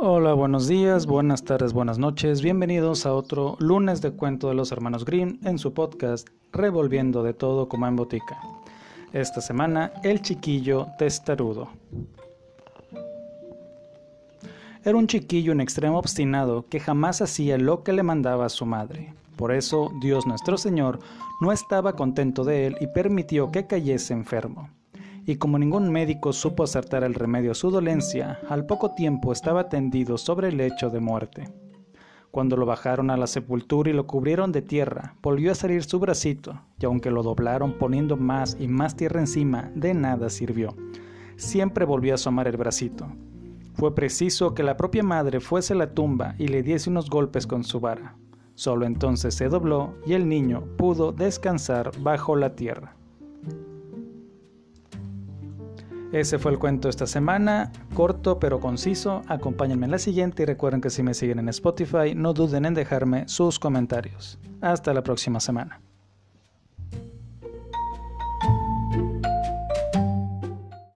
Hola, buenos días, buenas tardes, buenas noches. Bienvenidos a otro lunes de cuento de los hermanos Grimm en su podcast Revolviendo de todo como en botica. Esta semana, El chiquillo testarudo. Era un chiquillo en extremo obstinado que jamás hacía lo que le mandaba a su madre. Por eso Dios nuestro Señor no estaba contento de él y permitió que cayese enfermo y como ningún médico supo acertar el remedio a su dolencia, al poco tiempo estaba tendido sobre el lecho de muerte. Cuando lo bajaron a la sepultura y lo cubrieron de tierra, volvió a salir su bracito, y aunque lo doblaron poniendo más y más tierra encima, de nada sirvió. Siempre volvió a asomar el bracito. Fue preciso que la propia madre fuese a la tumba y le diese unos golpes con su vara. Solo entonces se dobló y el niño pudo descansar bajo la tierra. Ese fue el cuento esta semana, corto pero conciso. Acompáñenme en la siguiente y recuerden que si me siguen en Spotify no duden en dejarme sus comentarios. Hasta la próxima semana.